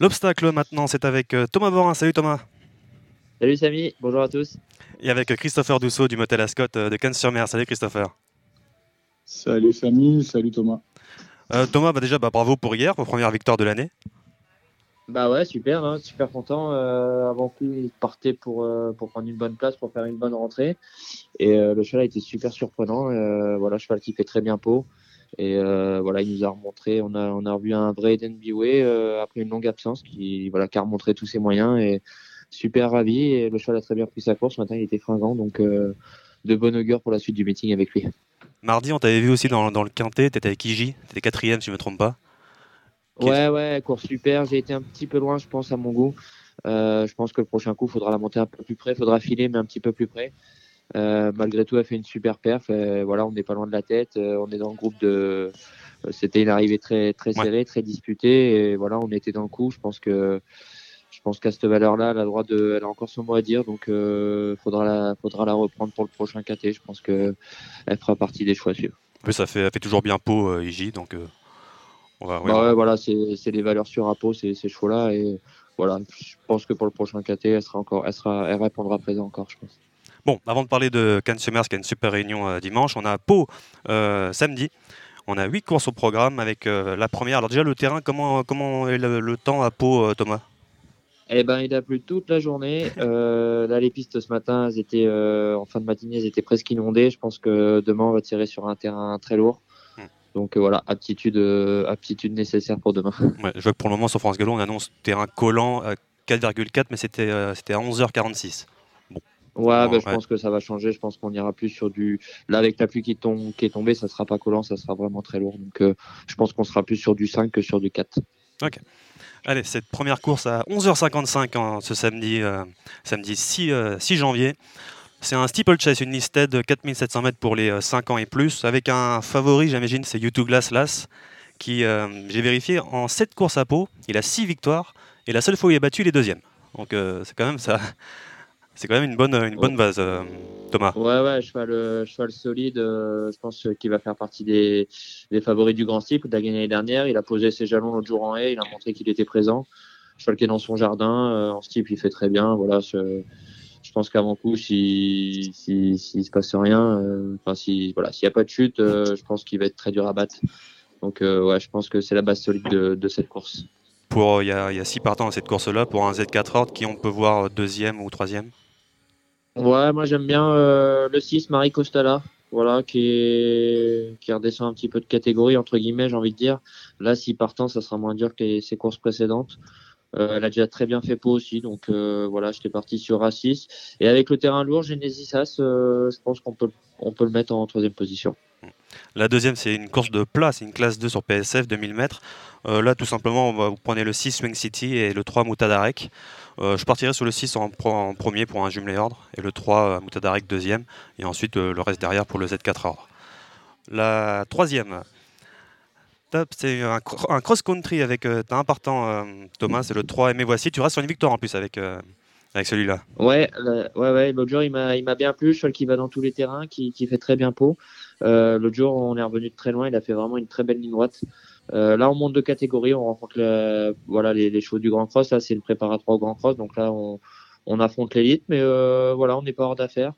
L'obstacle maintenant, c'est avec euh, Thomas Borin. Salut Thomas. Salut Samy, bonjour à tous. Et avec Christopher Dousseau du Motel Ascot euh, de Cannes-sur-Mer. Salut Christopher. Salut Samy, salut Thomas. Euh, Thomas, bah déjà, bah, bravo pour hier, pour première victoire de l'année. Bah ouais, super, hein, super content. avant tout, il partait pour, pour prendre une bonne place, pour faire une bonne rentrée. Et le cheval a été super surprenant. voilà, cheval qui fait très bien peau. Et euh, voilà, il nous a remontré, on a, on a revu un vrai Eden euh, après une longue absence qui, voilà, qui a remontré tous ses moyens et super ravi. Et le cheval a très bien pris sa course. Ce matin, il était fringant, donc euh, de bonne augure pour la suite du meeting avec lui. Mardi, on t'avait vu aussi dans, dans le quintet, tu étais avec Iji, tu étais quatrième si je ne me trompe pas. Ouais, ouais, course super. J'ai été un petit peu loin, je pense, à mon goût. je pense que le prochain coup, il faudra la monter un peu plus près, il faudra filer, mais un petit peu plus près. Euh, malgré tout, elle fait une super perf. voilà, on n'est pas loin de la tête. Euh, on est dans le groupe de. Euh, c'était une arrivée très très serrée, très disputée. Et voilà, on était dans le coup. Je pense que je pense qu'à cette valeur-là, elle a droit de, elle a encore son mot à dire. Donc, euh, faudra la, faudra la reprendre pour le prochain KT. Je pense que elle fera partie des choix à suivre. ça fait, elle fait toujours bien peau, euh, IJ. Donc, on va. Bah ouais, voilà, c'est des valeurs sur à peau ces, ces chevaux-là. Et voilà, je pense que pour le prochain KT, elle sera encore, elle sera, elle répondra présent encore, je pense. Bon, avant de parler de Cannes Summers, qui a une super réunion euh, dimanche, on a Pau euh, samedi. On a huit courses au programme avec euh, la première. Alors déjà le terrain, comment, comment est le, temps à Pau, Thomas? Eh ben, il a plu toute la journée. là, les pistes ce matin, elles étaient en fin de matinée, elles étaient presque inondées. Je pense que demain, on va tirer sur un terrain très lourd. Hmm. Donc voilà, aptitude, aptitude nécessaire pour demain. je vois que pour le moment sur France Gallo, on annonce terrain collant à 4,4, mais c'était c'était à 11h46. Ouais, bah, je pense que ça va changer. Je pense qu'on ira plus sur du. Là, avec la pluie qui, tombe, qui est tombée, ça sera pas collant, ça sera vraiment très lourd. Donc, euh, je pense qu'on sera plus sur du 5 que sur du 4. Ok. Allez, cette première course à 11h55 ce samedi, euh, samedi 6, 6, euh, janvier. C'est un steeplechase, une listed de 4700 mètres pour les 5 ans et plus, avec un favori, j'imagine, c'est YouTube Glass Lass, qui, j'ai vérifié, en 7 courses à peau, il a 6 victoires, et la seule fois où il a battu, il est deuxième. Donc c'est quand même ça. C'est quand même une bonne, une bonne base, euh, Thomas. Ouais, ouais, cheval, cheval solide. Euh, je pense qu'il va faire partie des, des, favoris du Grand Steep. Il a gagné l'année dernière. Il a posé ses jalons l'autre jour en haie. Il a montré qu'il était présent. Cheval qui est dans son jardin. Euh, en steep, il fait très bien. Voilà, je, je pense qu'avant coup, s'il si, si, se passe rien, enfin, si, voilà, s'il n'y a pas de chute, je pense qu'il va être très dur à battre. Donc, ouais, je pense que c'est la base solide de, de cette course. Pour, il y, a, y a six partants dans cette course-là pour un Z4 Horde qui on peut voir deuxième ou troisième? Ouais, moi j'aime bien euh, le 6, Marie Costala, voilà, qui, est, qui redescend un petit peu de catégorie, entre guillemets, j'ai envie de dire. Là, si partant, ça sera moins dur que ses courses précédentes. Euh, elle a déjà très bien fait peau aussi, donc euh, voilà, j'étais parti sur A6. Et avec le terrain lourd, Genesis As, je pense qu'on peut, on peut le mettre en troisième position. La deuxième, c'est une course de plat, c'est une classe 2 sur PSF, 2000 mètres. là, tout simplement, vous prenez le 6 Swing City et le 3 Moutadarek. Euh, je partirai sur le 6 en, premier pour un jumelé ordre et le 3 euh, Moutadarek deuxième et ensuite euh, le reste derrière pour le Z4 ordre. La troisième, c'est un, cross-country avec un partant Thomas, c'est le 3 et mais voici. Tu restes sur une victoire en plus avec, avec celui-là. Ouais, ouais, ouais. Il m'a bien plu. Cheval qui va dans tous les terrains, qui, qui fait très bien peau. L'autre jour, on est revenu de très loin. Il a fait vraiment une très belle ligne droite. Euh, là, on monte de catégorie, on rencontre les, chevaux du Grand Cross. Là, c'est le préparatoire au Grand Cross. Donc là, on, on affronte l'élite, mais euh, voilà, on n'est pas hors d'affaire.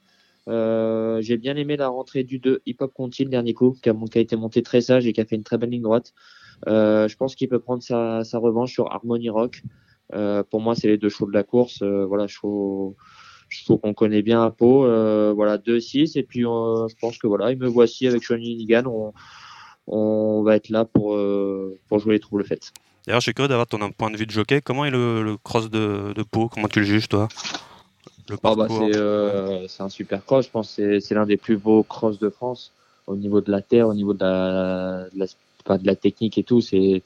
Euh, j'ai bien aimé la rentrée du 2 Hip Hop Conti le dernier coup, qui a, été monté très sage et qui a fait une très belle ligne droite. Euh, je pense qu'il peut prendre sa, revanche sur Harmony Rock. Euh, pour moi, c'est les deux chevaux de la course. Euh, voilà, chevaux, chevaux qu'on connaît bien à Pau. voilà, 2-6. Et puis, je pense que voilà, il me voici avec Sean Nigan. On, on va être là pour, euh, pour jouer les troubles faites. D'ailleurs, je suis curieux d'avoir ton point de vue de jockey. Comment est le, cross de, de Pau? Comment tu le juges, toi? Ah bah, euh, c'est, un super cross. Je pense que c'est, l'un des plus beaux cross de France au niveau de la terre, au niveau de la, de la, technique et tout. C'est,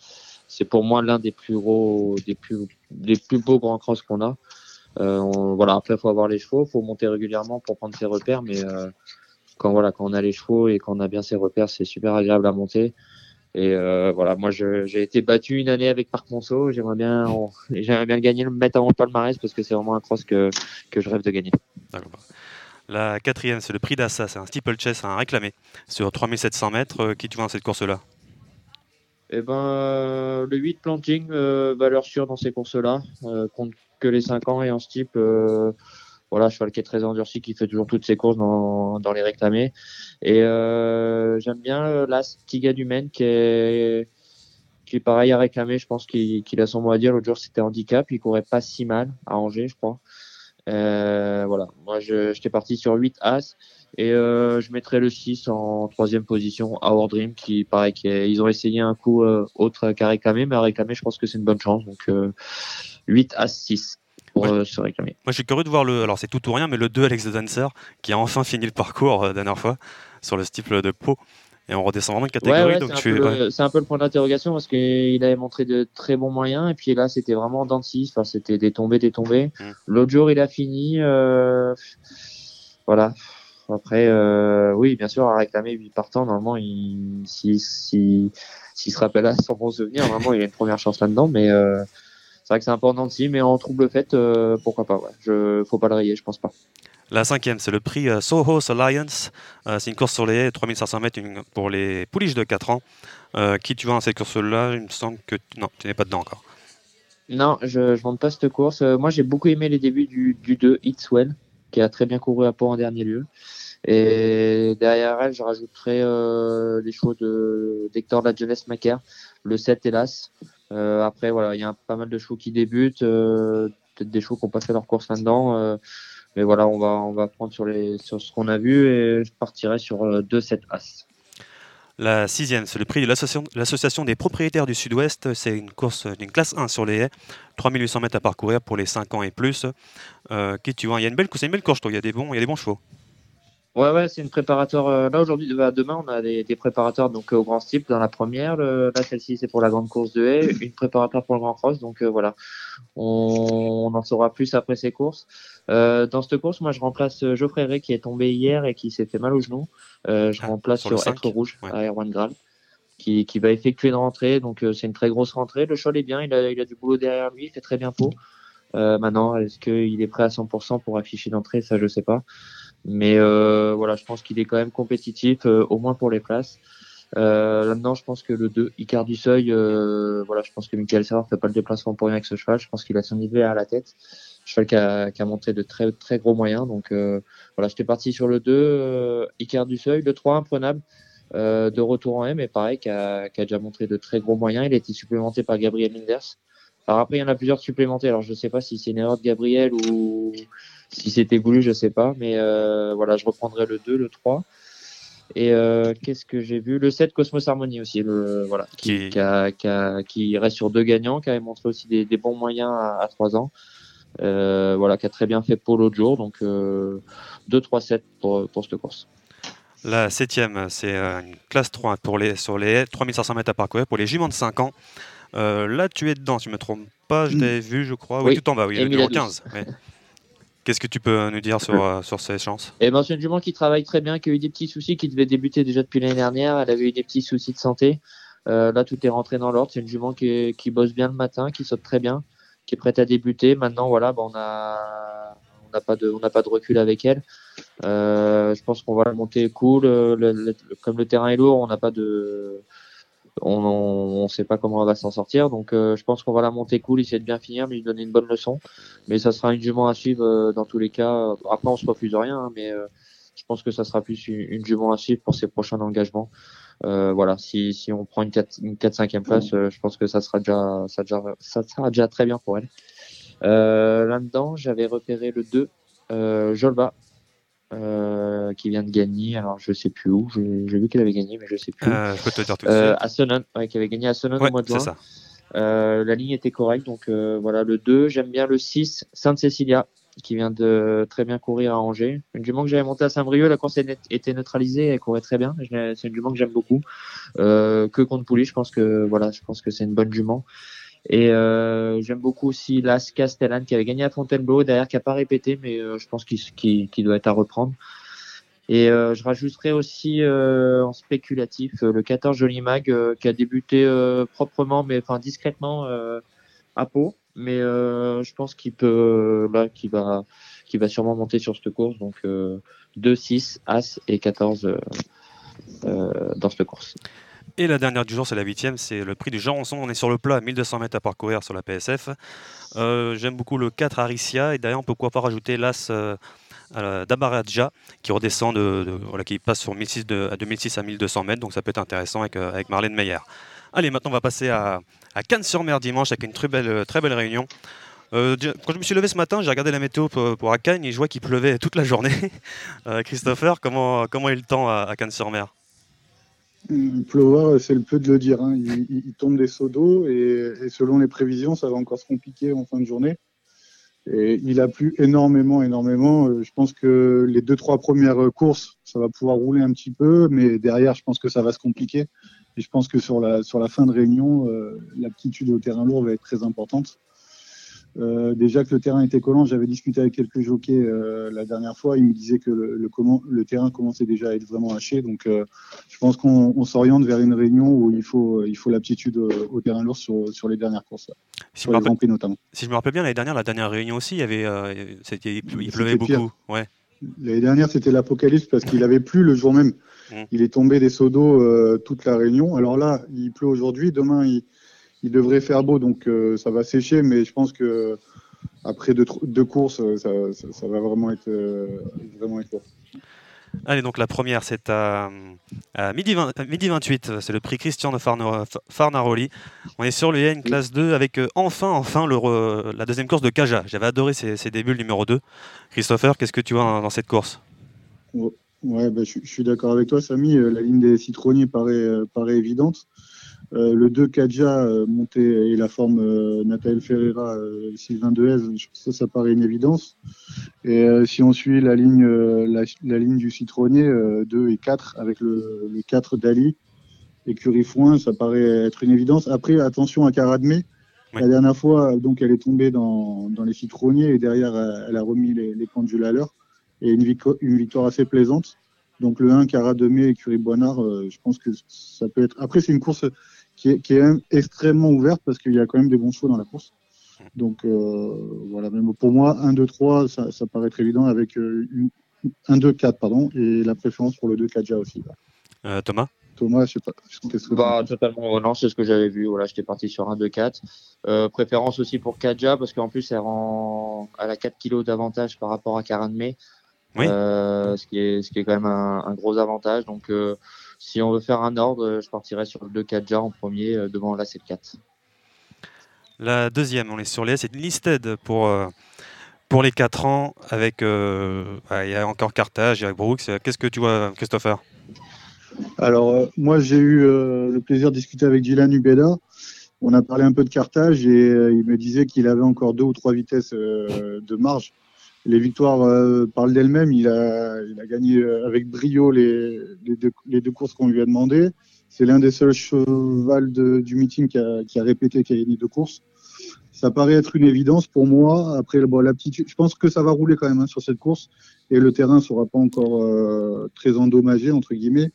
c'est pour moi l'un des plus gros, des plus, des plus beaux grands cross qu'on a. Euh, voilà, après, il faut avoir les chevaux, il faut monter régulièrement pour prendre ses repères, mais quand voilà, quand on a les chevaux et qu'on a bien ses repères, c'est super agréable à monter. Et euh, voilà, moi j'ai été battu une année avec Parc Monceau. J'aimerais bien, j'aimerais bien gagner, le mettre avant le palmarès parce que c'est vraiment un cross que, que je rêve de gagner. La quatrième, c'est le prix d'Assa, c'est un steeplechase, un réclamé sur 3700 mètres. Euh, qui tu vois dans cette course-là? Eh ben, le 8 planting, valeur sûre dans ces courses-là, que les 5 ans et en ce type, voilà, cheval qui est très endurci, qui fait toujours toutes ses courses dans, dans les réclamés. Et j'aime bien l'As Tiga du Maine qui est qui est pareil à réclamer. Je pense qu'il a son mot à dire. L'autre jour, c'était handicap. Il courait pas si mal à Angers, je crois. Euh, voilà. Moi, j'étais parti sur 8 As. Et euh, je mettrais le 6 en troisième position, Our Dream, qui paraît qu'ils ont essayé un coup euh, autre qu'à réclamer, mais à réclamer, je pense que c'est une bonne chance. Donc 8 As 6 pour se réclamer. Moi, je suis curieux de voir le. Alors, c'est tout ou rien, mais le 2 Alex the Dancer, qui a enfin fini le parcours la dernière fois sur le style de Pau. Et on redescend vraiment une catégorie. donc c'est, un peu le point d'interrogation parce qu'il avait montré de très bons moyens. Et puis là, c'était vraiment dans enfin, c'était des tombées, des tombées. Mm. L'autre jour, il a fini. Euh, voilà. Après, euh, oui, bien sûr, à réclamer 8 partants, normalement, il, si, si, s'il se rappelle à son bon souvenir, vraiment, il a une première chance là-dedans. Mais euh, c'est vrai que c'est un peu en mais en trouble fait, euh, pourquoi pas. Ouais. Je, faut pas le rayer, je pense pas. La cinquième, c'est le prix euh, Soho Alliance. Euh, c'est une course sur les 3500 mètres pour les pouliches de 4 ans. Qui tu vois dans cette course-là Il me semble que non, tu n'es pas dedans encore. Non, je ne vends pas cette course. moi, j'ai beaucoup aimé les débuts du, du 2 It's Well, qui a très bien couru à Pau en dernier lieu. Et derrière elle, je rajouterai les chevaux d'Hector de la jeunesse Macaire, le 7 hélas. Après, voilà, il y a pas mal de chevaux qui débutent, peut-être des chevaux qui n'ont pas fait leur course là-dedans mais voilà, on va, on va prendre sur, les, sur ce qu'on a vu et je partirai sur 2-7 euh, As. La sixième, c'est le prix de l'association des propriétaires du Sud-Ouest. C'est une course d'une classe 1 sur les haies. 3800 mètres à parcourir pour les 5 ans et plus. Euh, qui tu vois Il y a une belle, une belle course, il y a des bons, il y a des bons chevaux. Ouais, ouais, c'est une préparatoire. Euh, là, aujourd'hui, bah, demain, on a des, des préparateurs donc, au Grand Steep dans la première. là, celle-ci, c'est pour la grande course de haie. Une préparatoire pour le Grand Cross. Donc, voilà. On, on, en saura plus après ces courses. Euh, dans cette course, moi, je remplace euh, Geoffrey Ray qui est tombé hier et qui s'est fait mal au genou. Euh, je ah, remplace sur, sur Être Rouge à Erwan Graal. Qui, qui, va effectuer une rentrée. Donc, euh, c'est une très grosse rentrée. Le cheval est bien. Il a, il a du boulot derrière lui. Il fait très bien peau. Euh, maintenant, est-ce qu'il est prêt à 100% pour afficher l'entrée? Ça, je sais pas. Mais voilà, je pense qu'il est quand même compétitif, au moins pour les places. Là-dedans, je pense que le 2, Icar du Seuil, voilà, je pense que Michael Serra fait pas le déplacement pour rien avec ce cheval. Je pense qu'il a son niveau à la tête cheval qui a, qui a, montré de très très gros moyens. Donc euh, voilà, j'étais parti sur le 2, euh, Icar du Seuil, le 3 imprenable. Euh, de retour en M, mais pareil, qui a, qui a, déjà montré de très gros moyens. Il a été supplémenté par Gabriel Linders. Alors après, il y en a plusieurs supplémentés. Alors je sais pas si c'est une erreur de Gabriel ou si c'était voulu, je sais pas. Mais euh, voilà, je reprendrai le 2, le 3. Et euh, qu'est-ce que j'ai vu? Le 7 Cosmos Harmony aussi, le, voilà, qui, qui, a, qui, a, qui, reste sur deux gagnants, qui a montré aussi des, des bons moyens à, à 3 ans. Euh, voilà, qui a très bien fait pour l'autre jour. Donc 2-3-7 pour, pour cette course. La septième, c'est une classe 3 pour les, sur les 3500 mètres à parcourir pour les juments de 5 ans. Euh, là, tu es dedans, si je ne me trompe pas, je l'ai vu, je crois. Oui, tout en bas, oui, le numéro 15. Qu'est-ce que tu peux nous dire sur, sur ces chances? Eh ben, C'est une jument qui travaille très bien, qui a eu des petits soucis, qui devait débuter déjà depuis l'année dernière. Elle avait eu des petits soucis de santé. là, tout est rentré dans l'ordre. C'est une jument qui, qui, bosse bien le matin, qui saute très bien qui est prête à débuter. Maintenant, voilà, on a on n'a pas de on pas de recul avec elle. Euh, je pense qu'on va la monter cool. comme le terrain est lourd, on n'a pas de on on sait pas comment elle va s'en sortir. Donc, euh, je pense qu'on va la monter cool, essayer de bien finir, mais lui donner une bonne leçon. Mais ça sera une jument à suivre euh, dans tous les cas. Après, on se refuse rien, hein, mais je pense que ça sera plus une, jument à suivre pour ses prochains engagements. Euh, voilà, si, si on prend une 4 une 5 place, euh, je pense que ça sera déjà ça, déjà, ça sera déjà très bien pour elle. Euh, Là-dedans, j'avais repéré le 2, euh, Jolba, euh, qui vient de gagner. Alors, je sais plus où. J'ai vu qu'elle avait gagné, mais je sais plus. Euh, je peux te dire tout suite. à Sonnen, ouais, qui avait gagné à Sonnen au mois de juin. Ça. la ligne était correcte, donc voilà le 2. J'aime bien le 6, Sainte Cecilia, qui vient de très bien courir à Angers. Une jument que j'avais montée à Saint-Brieuc, la course était neutralisée, elle courait très bien. C'est une jument que j'aime beaucoup. Euh, que contre Pouly, je pense que voilà, je pense que c'est une bonne jument. Et euh, j'aime beaucoup aussi Las Castellane qui avait gagné à Fontainebleau, derrière qui a pas répété, mais euh, je pense qu'il doit être à reprendre. Et euh, je rajouterai aussi euh, en spéculatif le 14 Joli Mag qui a débuté proprement, mais enfin discrètement à Pau. Mais euh, je pense qu'il peut là qu'il va qu'il va sûrement monter sur cette course. Donc euh, 2 6 as et 14 euh, euh, dans cette course Et la dernière du jour, c'est la huitième, c'est le prix du Jean-Ronson. On est sur le plat, 1200 mètres à parcourir sur la PSF. Euh, j'aime beaucoup le 4 Aricia et derrière on peut pourquoi pas rajouter l'As euh, d'Abaradja qui redescend, de, voilà, qui passe sur 1006 à 2006 à 1200 mètres, donc ça peut être intéressant avec, euh, avec Marlène Meyer. Allez, maintenant on va passer à, Cannes-sur-Mer dimanche avec une très belle, très belle réunion. quand je me suis levé ce matin, j'ai regardé la météo pour, pour Cannes et je vois qu'il pleuvait toute la journée. Christopher, comment, comment est le temps à Cannes-sur-Mer? Pleuvoir, c'est le peu de le dire. Hein. Il, tombe des seaux d'eau et, selon les prévisions, ça va encore se compliquer en fin de journée. Et il a plu énormément, énormément. Euh, je pense que les deux, trois premières courses, ça va pouvoir rouler un petit peu, mais derrière, je pense que ça va se compliquer. Et je pense que sur la, sur la fin de réunion, euh, l'aptitude au terrain lourd va être très importante. Euh, déjà que le terrain était collant, j'avais discuté avec quelques jockeys euh, la dernière fois. Ils me disaient que le, le, terrain commençait déjà à être vraiment haché. Donc, euh, je pense qu'on s'oriente vers une réunion où il faut, il faut l'aptitude au, terrain lourd sur, sur, les dernières courses, si sur les notamment. Si je me rappelle bien, l'année dernière, la dernière réunion aussi, il, y avait, il, pleuvait beaucoup. Ouais. L'année dernière, c'était l'apocalypse parce qu'il avait plu le jour même. Mmh. Il est tombé des seaux d'eau toute la réunion. Alors là, il pleut aujourd'hui. Demain, il il devrait faire beau, donc euh, ça va sécher, mais je pense que après deux, courses, ça, va vraiment être, euh, vraiment être Allez, donc la première, c'est à, midi, midi 28. C'est le prix Christian de Farnaroli. On est sur le une classe 2 avec euh, enfin, enfin le, la deuxième course de Kaja. J'avais adoré ces, débuts, le numéro 2. Christopher, qu'est-ce que tu vois dans, cette course? Ouais, bah, je, suis d'accord avec toi, Samy. La ligne des citronniers paraît, paraît évidente. Euh, le 2 Kadja euh, monté et la forme euh, Nathalie Ferreira, Sylvain Dehez, ça, ça paraît une évidence. Et si on suit la ligne, la, ligne du citronnier, 2 et 4, avec le, 4 d'Ali et Curie-Foin, ça paraît être une évidence. Après, attention à Caradmé. La dernière fois, donc, elle est tombée dans, les citronniers et derrière, elle a remis les, les pendules à l'heure. Et une, une victoire assez plaisante. Donc le 1, Cara et Curie Boinard, je pense que ça peut être. Après, c'est une course qui est, qui est extrêmement ouverte parce qu'il y a quand même des bons chevaux dans la course. Donc euh, voilà, même pour moi, 1, 2, 3, ça, ça paraît très évident avec euh, 1, 2, 4, pardon, et la préférence pour le 2 Kaja aussi. Euh, Thomas? Thomas, je sais pas. Ce bah, totalement, non, c'est ce que j'avais vu. Voilà, j'étais parti sur 1, 2, 4. Euh, préférence aussi pour Kaja parce qu'en plus, elle rend, elle a 4 kilos d'avantage par rapport à Karanme. Oui. Euh, ce, qui est, ce qui est quand même un, un gros avantage. Donc, euh, si on veut faire un ordre, je partirais sur le 2 Kadja en premier, euh, devant l'As et le 4. La deuxième, on est sur les c'est listed pour, euh, pour les 4 ans. Avec, euh, il y a encore Carthage, il y a Brooks. Qu'est-ce que tu vois, Christopher? Alors, moi, j'ai eu le plaisir de discuter avec Dylan Ubeda. On a parlé un peu de Carthage et il me disait qu'il avait encore deux ou trois vitesses de marge les victoires euh, parlent d'elles-mêmes. Il a, il a gagné euh, avec brio les, les, deux, les deux, courses qu'on lui a demandées. C'est l'un des seuls chevals de, du meeting qui a, qui a, répété qu'il a gagné deux courses. Ça paraît être une évidence pour moi. Après, bon, l'aptitude, je pense que ça va rouler quand même hein, sur cette course et le terrain sera pas encore euh, très endommagé entre guillemets.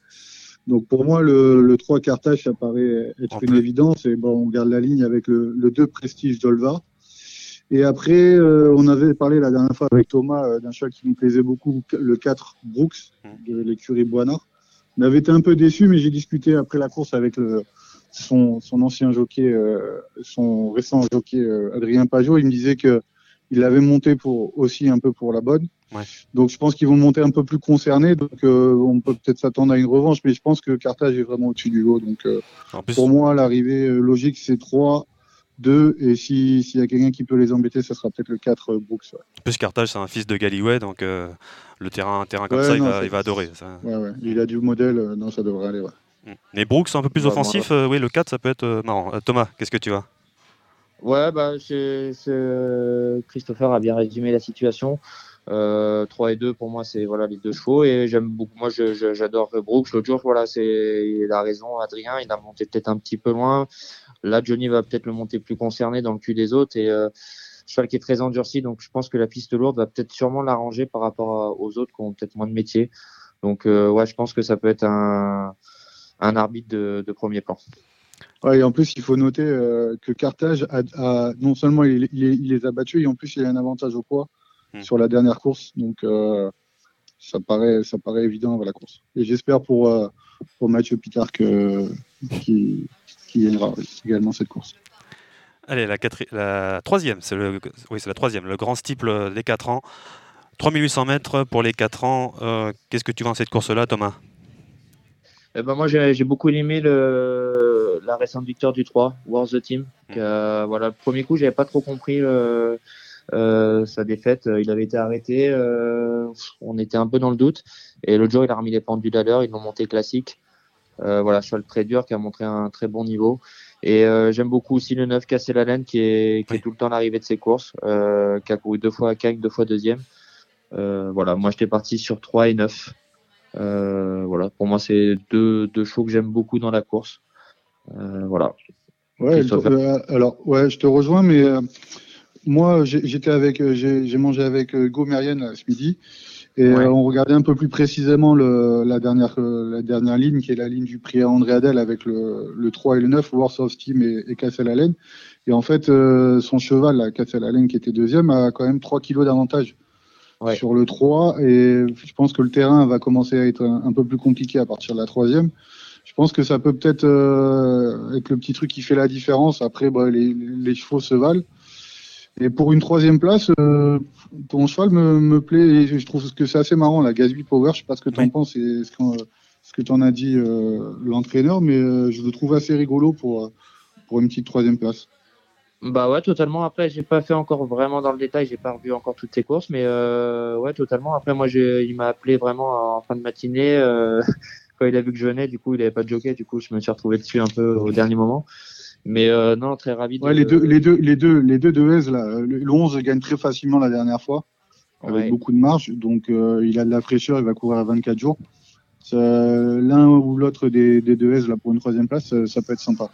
Donc pour moi, le, le 3 Carthage, ça paraît être une évidence. Et bon, on garde la ligne avec le, le 2 Prestige d'Olva. Et après, euh, on avait parlé la dernière fois avec Thomas euh, d'un cheval qui nous plaisait beaucoup, le 4 Brooks mmh. de l'écurie Boinard. On avait été un peu déçu, mais j'ai discuté après la course avec le, son, son, ancien jockey, euh, son récent jockey Adrien Pajot. Il me disait que il l'avait monté pour aussi un peu pour la bonne. Ouais. Donc je pense qu'ils vont monter un peu plus concernés. Donc on peut peut-être s'attendre à une revanche, mais je pense que Carthage est vraiment au-dessus du lot. Donc pour moi, l'arrivée logique c'est 3 2. Et s'il y a quelqu'un qui peut les embêter, ce sera peut-être le 4 euh, Brooks. En plus, Carthage, c'est un fils de Galloway, donc euh, le terrain, un terrain comme ça, il, va, adorer. Ça. Ouais, ouais. Il a du modèle, euh, non, ça devrait aller. Mm. Mais Brooks, un peu plus offensif, oui, le 4, ça peut être marrant. Thomas, qu'est-ce que tu vois Ouais, bah, Christopher a bien résumé la situation. 3 et 2 pour moi c'est voilà les deux chevaux. Et j'aime beaucoup moi j'adore Brooks. L'autre jour voilà c'est il a raison Adrien il a monté peut-être un petit peu loin. Là, Johnny va peut-être le monter plus concerné dans le cul des autres. Et euh, cheval qui est très endurci, donc je pense que la piste lourde va peut-être sûrement l'arranger par rapport aux autres qui ont peut-être moins de métier. Donc euh, ouais, je pense que ça peut être un, un arbitre de, de, premier plan. Ouais, et en plus, il faut noter euh, que Carthage a, non seulement il, il, les a battus, et en plus il a un avantage au poids hmm. sur la dernière course. Donc euh, ça paraît, ça paraît évident avant la course. Et j'espère pour, pour Mathieu Picard que qui, qui gagnera également cette course. Allez, la, la troisième, c'est le, oui, c'est la troisième, le grand steeple des 4 ans. 3800 mètres pour les 4 ans. Euh, qu'est-ce que tu vois dans cette course-là, Thomas? Eh ben moi, j'ai beaucoup aimé le, la récente victoire du 3, Wars the Team. Mmh. voilà, le premier coup, j'avais pas trop compris euh, sa défaite. Il avait été arrêté. Euh, on était un peu dans le doute. Et l'autre jour, il a remis les pendules à l'heure. Ils l'ont monté classique. Euh, voilà, cheval très dur qui a montré un très bon niveau. Et euh, j'aime beaucoup aussi le 9 Cassé la laine qui est, qui est tout le temps l'arrivée de ses courses, euh, qui a couru deux fois à Cagnes, deux fois deuxième. Euh, voilà, moi j'étais parti sur 3 et 9. Euh, voilà, pour moi c'est deux, deux chevaux que j'aime beaucoup dans la course. Euh, voilà. Ouais, alors ouais, je te rejoins, mais moi j'étais avec, j'ai mangé avec Go Merienne ce midi. Et on regardait un peu plus précisément le, la, dernière, la dernière ligne, qui est la ligne du prix à André Adel avec le, le 3 et le 9, Wars of Steam et, et Castle Allen. Et en fait, son cheval, la Castle Allen, qui était deuxième, a quand même 3 kilos d'avantage sur le 3. Et je pense que le terrain va commencer à être un, peu plus compliqué à partir de la troisième. Je pense que ça peut peut-être euh, être le petit truc qui fait la différence. Après, bah, les, les, chevaux se valent. Et pour une troisième place, euh, ton cheval me, me, plaît et je trouve que c'est assez marrant, la Gasby Power. Je sais pas ce que tu en penses et ce, ce que tu en as dit euh, l'entraîneur, mais euh, je le trouve assez rigolo pour, pour une petite troisième place. Bah ouais, totalement. Après, j'ai pas fait encore vraiment dans le détail, j'ai pas revu encore toutes ces courses, mais ouais, totalement. Après, moi, il m'a appelé vraiment en fin de matinée quand il a vu que je venais. Du coup, il avait pas de jockey. Du coup, je me suis retrouvé dessus un peu au dernier moment. Mais euh, non, très ravi. De... Ouais, les deux, les deux, les deux, les deux de Hez, là, le 11 gagne très facilement la dernière fois avec beaucoup de marge, donc euh, il a de la fraîcheur, il va courir à 24 jours. L'un ou l'autre des, des deux Hez là pour une troisième place, ça peut être sympa.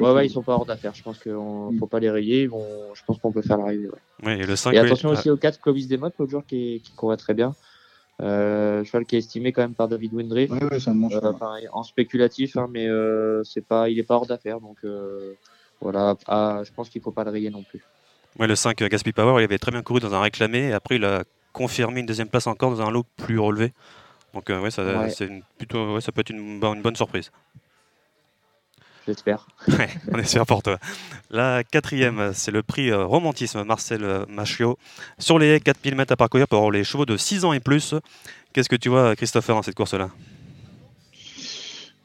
Ouais, ouais, ils sont pas hors d'affaire. Je pense qu'il ne faut pas les rayer. vont... Je pense qu'on peut faire l'arrivée. Ouais. Ouais, et, le 5, et attention aussi au 4 Clovis Desmottes, l'autre jour qui, qui courait très bien. Euh, cheval qui est estimé quand même par David Windry. Ouais, ouais, ça euh, pareil, en spéculatif, hein, mais euh, c'est pas, il est pas hors d'affaire. Donc euh, voilà, ah, je pense qu'il faut pas le rayer non plus. Ouais, le 5 Gaspi Power, il avait très bien couru dans un réclamé. Et après, il a confirmé une deuxième place encore dans un lot plus relevé. Donc euh, ouais, ça, une, plutôt, ouais, ça peut être une, une bonne surprise. J'espère. Ouais, on espère pour toi. La quatrième, c'est le prix euh, Romantisme Marcel euh, Machio. Sur les 4000 mètres à parcourir pour les chevaux de 6 ans et plus. Qu'est-ce que tu vois, Christopher, dans cette course-là?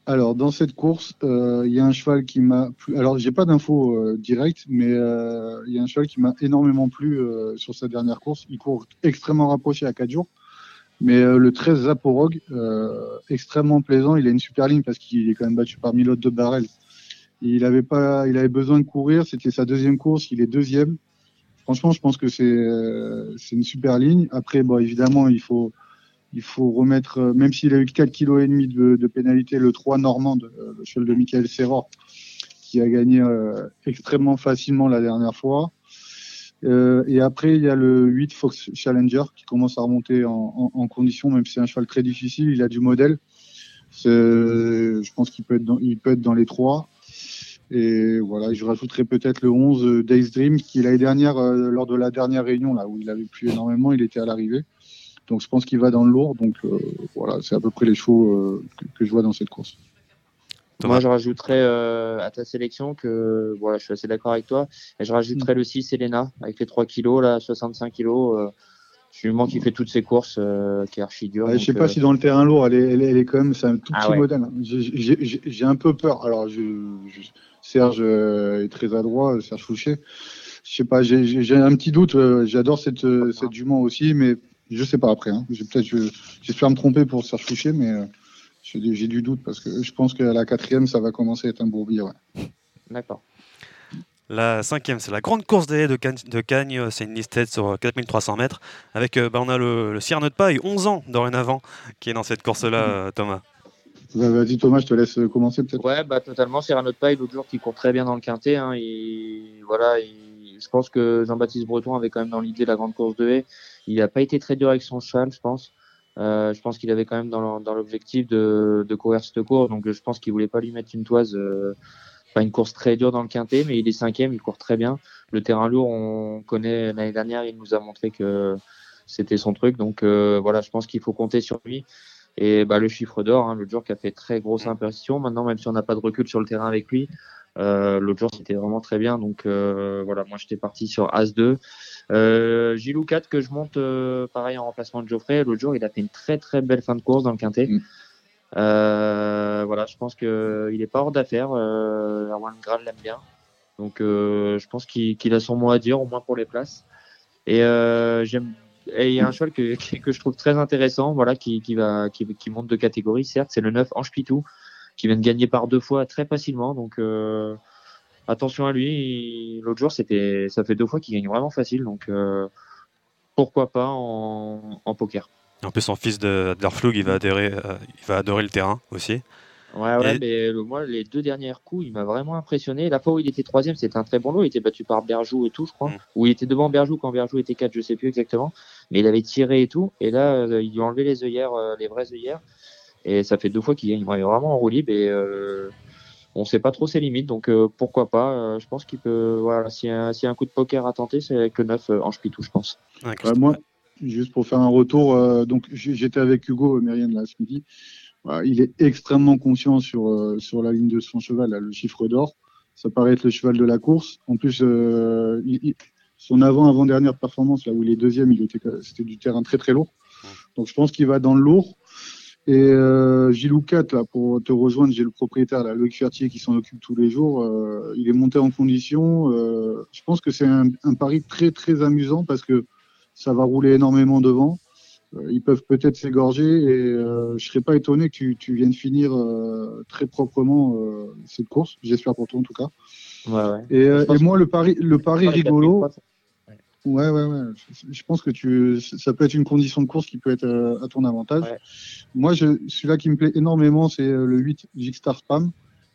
Alors dans cette course, euh, il y a un cheval qui m'a plu. Alors j'ai pas d'infos euh, directes, mais il y a un cheval qui m'a énormément plu sur sa dernière course. Il court extrêmement rapproché à 4 jours, mais le 13 Zaporog, extrêmement plaisant. Il a une super ligne parce qu'il est quand même battu par Milot de Barrel il avait pas, il avait besoin de courir. C'était sa deuxième course. Il est deuxième. Franchement, je pense que c'est euh, c'est une super ligne. Après, bon, évidemment, il faut il faut remettre, euh, même s'il a eu 4 kg de, de pénalité, le 3 normand, euh, le cheval de Michael Serror, qui a gagné extrêmement facilement la dernière fois. Euh, et après, il y a le 8 Fox Challenger qui commence à remonter en, en, en condition, même si c'est un cheval très difficile. Il a du modèle. Je pense qu'il peut être dans, il peut être dans les trois. Et voilà, je rajouterai peut-être le 11 euh, Days Dream qui l'année dernière, euh, lors de la dernière réunion là où il avait plu énormément, il était à l'arrivée. Donc je pense qu'il va dans le lourd. Donc euh, voilà, c'est à peu près les chevaux que, je vois dans cette course. Moi, je rajouterais à ta sélection que voilà, je suis assez d'accord avec toi. Et je rajouterais le 6 Elena avec les 3 kilos, là, 65 kilos. Sûrement qui fait toutes ses courses, qui est archi dur. Je je sais pas si dans le terrain lourd, elle est, elle est, quand même, c'est un tout ah petit modèle. Hein. J'ai un peu peur. Alors, je, Serge euh, est très adroit, Serge Fouché. Je sais pas, j'ai un petit doute. Euh, j'adore cette, euh, cette jument aussi, mais je sais pas après. Hein. Peut-être, j'espère me tromper pour Serge Fouché, mais j'ai du doute parce que je pense qu'à la quatrième, ça va commencer à être un bourbier. D'accord. La cinquième, c'est la grande course des de Cagnes. De Cagnes c'est une liste sur 4300 mètres. Avec, bah, on a le, le Cyrano de Paille, 11 ans dorénavant, qui est dans cette course-là, Thomas. Vas-y Thomas, je te laisse commencer peut-être. Ouais, bah totalement. C'est de Paille, l'autre jour, qui court très bien dans le quintet. Hein. Il, voilà, je pense que Jean-Baptiste Breton avait quand même dans l'idée la grande course de haie. Il n'a pas été très dur avec son cheval, je pense. Euh, je pense qu'il avait quand même dans l'objectif de, de courir cette course, donc je pense qu'il voulait pas lui mettre une toise. Euh, pas une course très dure dans le quintet, mais il est cinquième, il court très bien. Le terrain lourd, on connaît l'année dernière, il nous a montré que c'était son truc. Donc euh, voilà, je pense qu'il faut compter sur lui. Et bah, le chiffre d'or, hein, l'autre jour, qui a fait très grosse impression. Maintenant, même si on n'a pas de recul sur le terrain avec lui, euh, l'autre jour, c'était vraiment très bien. Donc euh, voilà, moi, j'étais parti sur As-2. Euh, Gilou 4 que je monte euh, pareil en remplacement de Geoffrey. L'autre jour, il a fait une très très belle fin de course dans le quintet. Mm. Euh, voilà, je pense qu'il n'est pas hors d'affaire. Euh, Erwan Graal l'aime bien. Donc je pense qu'il a son mot à dire, au moins pour les places. Et j'aime et il y a un cheval que, que je trouve très intéressant, voilà, qui, qui va, qui, qui, monte de catégorie, certes, c'est le 9 Ange Pitou, qui vient de gagner par deux fois très facilement. Donc, euh, attention à lui. L'autre jour, c'était, ça fait deux fois qu'il gagne vraiment facile. Donc, euh, pourquoi pas en, en, poker. En plus, son fils de, de il va, adhérer, euh, il va adorer le terrain aussi. Ouais, ouais, mais moi, les deux dernières coups, il m'a vraiment impressionné. La fois où il était troisième, c'était un très bon lot. Il était battu par Berjou et tout, je crois. Mm. Ou il était devant Berjou quand Berjou était 4, je sais plus exactement. Mais il avait tiré et tout. Et là, euh, il lui a enlevé les œillères, euh, les vraies œillères. Et ça fait deux fois qu'il gagne vraiment en roue libre. Et euh, on sait pas trop ses limites. Donc euh, pourquoi pas. je pense qu'il peut. Voilà, s'il y, a un coup de poker à tenter, c'est avec le 9 Ange Pitou, je pense. moi, juste pour faire un retour, donc j'étais avec Hugo Mérienne là ce midi il est extrêmement conscient sur, euh, sur la ligne de son cheval, le chiffre d'or. Ça paraît être le cheval de la course. En plus, euh, son avant-avant-dernière performance, là où il est deuxième, il était, c'était du terrain très très lourd. Donc je pense qu'il va dans le lourd. Et euh, Gilou 4, là, pour te rejoindre, j'ai le propriétaire, là, Loïc Fertier, qui s'en occupe tous les jours. Euh, il est monté en condition. Euh, je pense que c'est un, pari très très amusant parce que ça va rouler énormément devant. Euh, ils peuvent peut-être s'égorger et euh, je serais pas étonné que tu, tu viennes finir euh, très proprement cette course. J'espère pour toi en tout cas. Ouais, ouais. Et, et moi le pari, le pari rigolo. Ouais, ouais, ouais. Je pense que tu, ça peut être une condition de course qui peut être à ton avantage. Moi, je, celui-là qui me plaît énormément, c'est le 8 Jigstar Spam.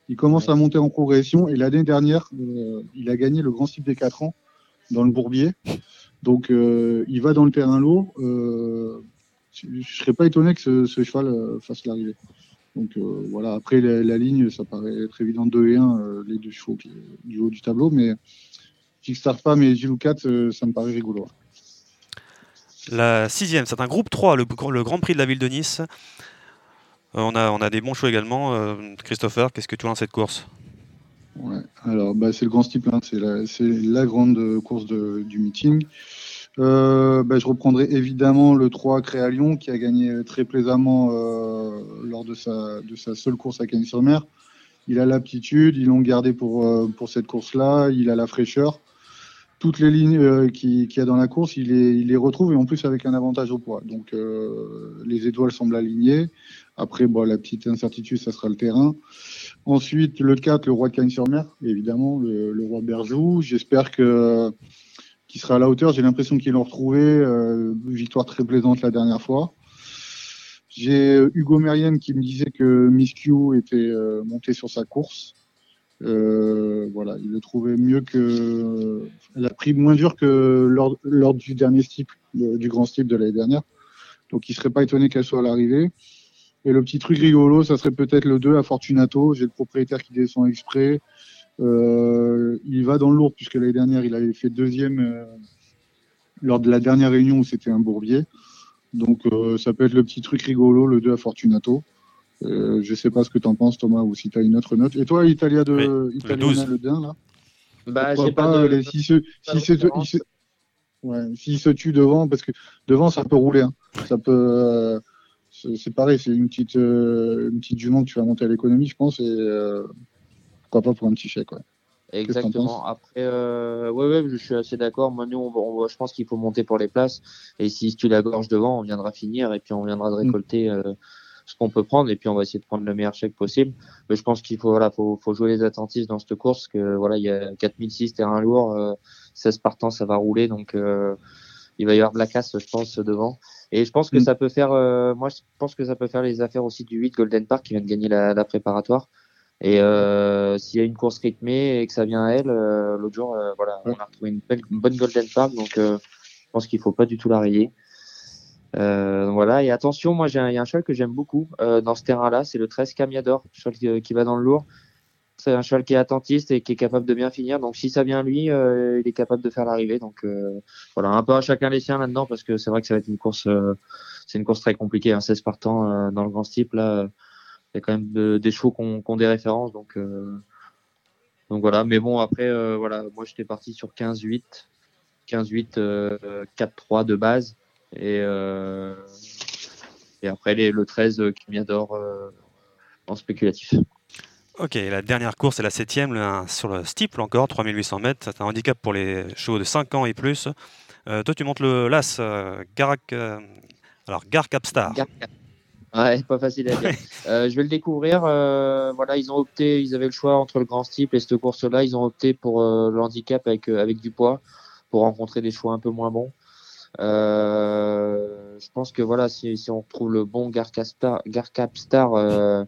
Il commence à monter en progression et l'année dernière, il a gagné le Grand Cycle des 4 ans dans le Bourbier. Donc, euh, il va dans le terrain lourd. Euh, je ne serais pas étonné que ce, cheval euh, fasse l'arrivée. Donc voilà, après la, ligne, ça paraît être évident 2 et 1, les deux chevaux du haut du tableau, mais Kickstar Femme et Gilou 4, ça me paraît rigolo. La sixième, c'est un groupe 3, le, Grand Prix de la ville de Nice. on, a, on a des bons chevaux également. Christopher, qu'est-ce que tu vois dans cette course? Ouais. Alors, bah, c'est le grand steeple, hein. c'est la, la, grande course de, du meeting. Euh, bah, je reprendrai évidemment le 3 Créa Lyon qui a gagné très plaisamment euh, lors de sa, de sa seule course à Cagnes-sur-Mer. Il a l'aptitude, ils l'ont gardé pour, euh, pour cette course-là, il a la fraîcheur. Toutes les lignes euh, qu'il qui y a dans la course, il les, il les retrouve et en plus avec un avantage au poids. Donc euh, les étoiles semblent alignées. Après, la petite incertitude, ça sera le terrain. Ensuite, le 4, le roi de Cagnes-sur-Mer, évidemment, le, le, roi Berjou. J'espère que qu'il sera à la hauteur. J'ai l'impression qu'ils l'ont retrouvé. Euh, victoire très plaisante la dernière fois. J'ai Hugo Merienne qui me disait que Miss Q était euh, monté sur sa course. Euh, voilà, il le trouvait mieux que. Elle a pris moins dur que lors, lors du dernier steep, du grand steep de l'année dernière. Donc, il serait pas étonné qu'elle soit à l'arrivée. Et le petit truc rigolo, ça serait peut-être le 2 à Fortunato. J'ai le propriétaire qui descend exprès. Euh, il va dans le lourd, puisque l'année dernière, il avait fait deuxième euh, lors de la dernière réunion où c'était un bourbier. Donc, euh, ça peut être le petit truc rigolo, le 2 à Fortunato. Euh, je sais pas ce que tu en penses, Thomas, ou si tu as une autre note. Et toi, Italia de oui, Italia le 2 là? Bah, j'ai pas, de... si, se, si, se, se, ouais, s'il se tue devant, parce que devant, ça peut rouler. Hein. Ça peut c'est pareil, c'est une petite, euh, une petite jument que tu vas monter à l'économie, je pense, et euh, pourquoi pas pour un petit chèque. Ouais. Exactement. Après, euh, ouais, ouais, je suis assez d'accord. Moi, nous, on, je pense qu'il faut monter pour les places. Et si tu la gorge devant, on viendra finir et puis on viendra de mm. récolter euh, ce qu'on peut prendre et puis on va essayer de prendre le meilleur chèque possible. Mais je pense qu'il faut, voilà, faut, faut jouer les attentifs dans cette course. Que voilà, il y a 4006 terrain lourd, euh, 16 partants, ça va rouler. Donc, euh, il va y avoir de la casse, je pense, devant. Et je pense que mm. ça peut faire, euh, moi, je pense que ça peut faire les affaires aussi du 8 Golden Park qui vient de gagner la, la préparatoire. Et euh, s'il y a une course rythmée et que ça vient à elle, euh, l'autre jour, voilà, on a retrouvé une, belle, bonne Golden Park, donc je pense qu'il faut pas du tout la rayer. voilà, et attention, moi, il y a un cheval que j'aime beaucoup dans ce terrain-là, c'est le 13 Camiador, cheval qui, qui va dans le lourd c'est un cheval qui est attentiste et qui est capable de bien finir. Donc si ça vient lui, euh, il est capable de faire l'arrivée. Donc euh, voilà, un peu à chacun les siens là-dedans parce que c'est vrai que ça va être une course euh, c'est une course très compliquée, hein, 16 partants dans le grand type là. Il y a quand même des chevaux qui ont, des références, donc donc voilà. Mais bon après voilà, moi j'étais parti sur 15-8, 15-8, 4-3 de base et et après les, le 13 qui m'adore en spéculatif. Ok, la dernière course est la septième sur le steeple encore, 3800 mètres. C'est un handicap pour les chevaux de 5 ans et plus. Euh, toi, tu montes le LAS euh, Garak, euh, alors Gar Capstar. Ouais, pas facile à dire. je vais le découvrir. voilà, ils ont opté, ils avaient le choix entre le grand steeple et cette course-là. Ils ont opté pour le handicap avec, avec du poids pour rencontrer des choix un peu moins bons. je pense que voilà, si, si on retrouve le bon Gar Capstar, Gar Capstar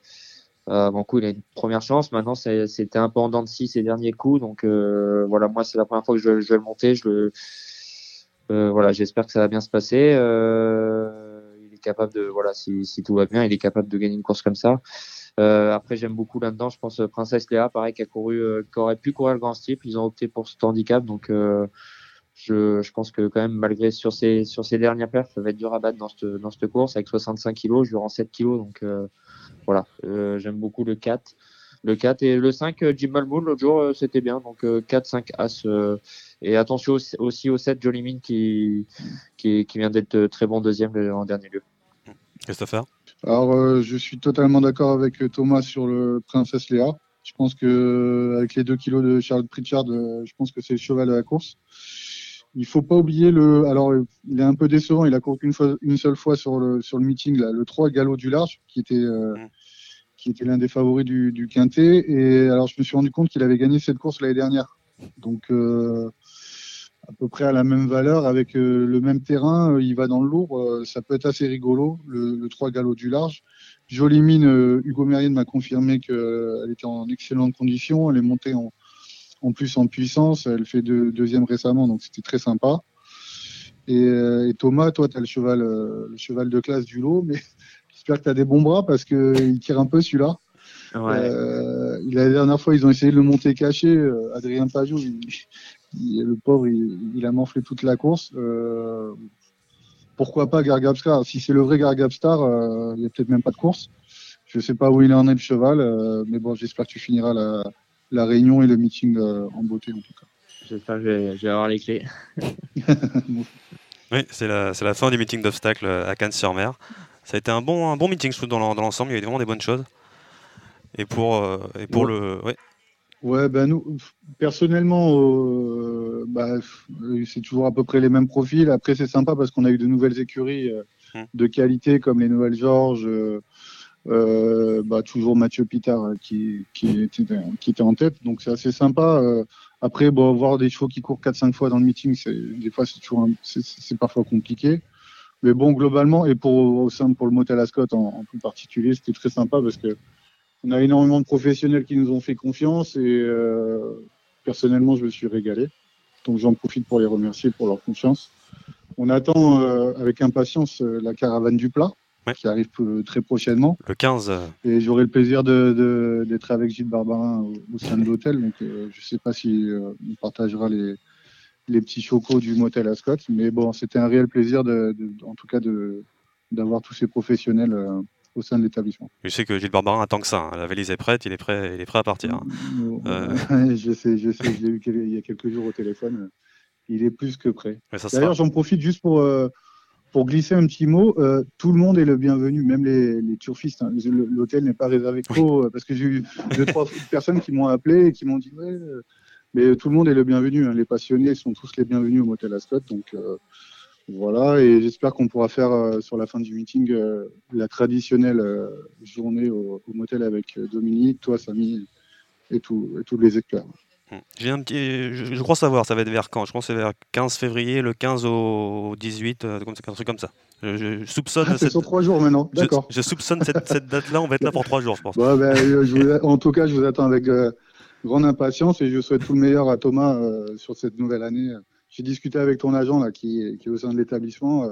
euh, coup, il a une première chance. Maintenant, c'était un peu en dents de scie ces derniers coups. Donc euh, voilà, moi, c'est la première fois que je, vais le monter. Je euh, voilà, j'espère que ça va bien se passer. Euh, il est capable de, voilà, si, tout va bien, il est capable de gagner une course comme ça. Après, j'aime beaucoup là-dedans. Je pense Princesse Léa, pareil, qui a couru, qui aurait pu courir le grand type. Ils ont opté pour ce handicap. Donc je, je, pense que quand même, malgré sur ces, sur ces dernières perfs, ça va être dur à battre dans cette, dans cette course. Avec 65 kilos, je lui rends 7 kilos. Donc voilà, euh, j'aime beaucoup le 4. Le 4 et le 5, euh, Jim Malmoon, l'autre jour, euh, c'était bien. Donc 4, 5 As. et attention aussi, au 7, Jolie Mine qui, qui, qui vient d'être très bon deuxième en dernier lieu. Christopher? Alors, je suis totalement d'accord avec Thomas sur le Princesse Léa. Je pense que avec les 2 kilos de Charles Pritchard, je pense que c'est le cheval de la course. Il faut pas oublier le. Alors, il est un peu décevant. Il a couru qu'une fois, une seule fois sur le sur le meeting, là, le 3 galop du large, qui était euh, mm. qui était l'un des favoris du, du quintet. Et alors, je me suis rendu compte qu'il avait gagné cette course l'année dernière. Donc, euh, à peu près à la même valeur, avec euh, le même terrain, il va dans le lourd. ça peut être assez rigolo, le, le 3 galop du large. Jolie mine, Hugo Mérienne m'a confirmé qu'elle était en excellente condition. Elle est montée en, en plus en puissance. Elle fait deux, deuxième récemment, donc c'était très sympa. Et, euh, Thomas, toi, tu as le cheval, euh, le cheval de classe du lot, mais j'espère que tu as des bons bras parce qu'il tire un peu celui-là. Euh, la dernière fois, ils ont essayé de le monter caché. Adrien Pajot, le pauvre, il, a morflé toute la course. pourquoi pas Gargabstar? Si c'est le vrai Gargabstar, il n'y a peut-être même pas de course. Je ne sais pas où il en est le cheval, mais bon, j'espère que tu finiras la, la réunion et le meeting euh, en beauté en tout cas. J'espère que je vais, avoir les clés. oui, c'est la, la, fin du meeting d'obstacles à Cannes-sur-Mer. Ça a été un bon, un bon meeting, je trouve, dans l'ensemble. Il y a eu vraiment des bonnes choses. Et pour, euh, et pour le. Ouais. Ouais, ben nous, personnellement, euh, bah, c'est toujours à peu près les mêmes profils. Après, c'est sympa parce qu'on a eu de nouvelles écuries hum. de qualité comme les Nouvelles Georges, euh, bah, toujours Mathieu Pitard euh, qui, était, en tête. Donc c'est assez sympa. Euh, après, voir des chevaux qui courent 4-5 fois dans le meeting, des fois c'est toujours c'est, parfois compliqué. Mais bon, globalement, et pour au sein pour le motel Ascot en, en plus particulier, c'était très sympa parce que on a énormément de professionnels qui nous ont fait confiance et personnellement, je me suis régalé. Donc j'en profite pour les remercier pour leur confiance. On attend avec impatience la caravane du plat qui arrive très prochainement. Le 15. Et j'aurai le plaisir de, d'être avec Gilles Barbarin au, sein de l'hôtel. Donc, euh, je ne sais pas si euh, on partagera les, les petits chocos du motel Ascot. Mais bon, c'était un réel plaisir, de, en tout cas, d'avoir tous ces professionnels euh, au sein de l'établissement. Je sais que Gilles Barbarin attend que ça. Hein. La valise est prête, il est prêt, il est prêt à partir. Hein. je sais, je sais, je l'ai eu il y a quelques jours au téléphone. Il est plus que prêt. D'ailleurs, j'en profite juste pour pour glisser un petit mot, euh, tout le monde est le bienvenu, même les, les turfistes. Hein. L'hôtel n'est pas réservé qu'aux, euh, parce que j'ai eu deux, trois personnes qui m'ont appelé et qui m'ont dit ouais, euh, mais tout le monde est le bienvenu. Hein. Les passionnés sont tous les bienvenus au motel Ascot. Donc voilà, et j'espère qu'on pourra faire sur la fin du meeting la traditionnelle journée au, au, motel avec Dominique, toi, Samy et, tout, et tous les experts. J'ai un petit, je, crois savoir, ça va être vers quand? Je pense que c'est vers 15 février, le 15 au 18, euh, comme, un truc comme ça. Je, soupçonne. Ah, c'est sur trois jours maintenant, d'accord. Je, soupçonne cette, date-là, on va être là pour trois jours, je pense. Ben, euh, en tout cas, je vous attends avec euh, grande impatience et je souhaite tout le meilleur à Thomas sur cette nouvelle année. J'ai discuté avec ton agent là, qui, qui est au sein de l'établissement.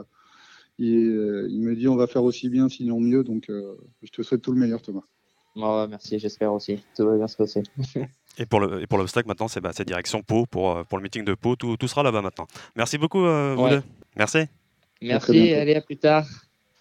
il me dit on va faire aussi bien, sinon mieux. Donc, je te souhaite tout le meilleur, Thomas. merci, j'espère aussi. Tout va bien se passer. Et pour le et pour l'obstacle maintenant, c'est bah, direction Pau pour, euh, pour le meeting de Pau. Tout, tout sera là-bas maintenant. Merci beaucoup, euh, vous deux. Merci. Merci, allez, à plus tard.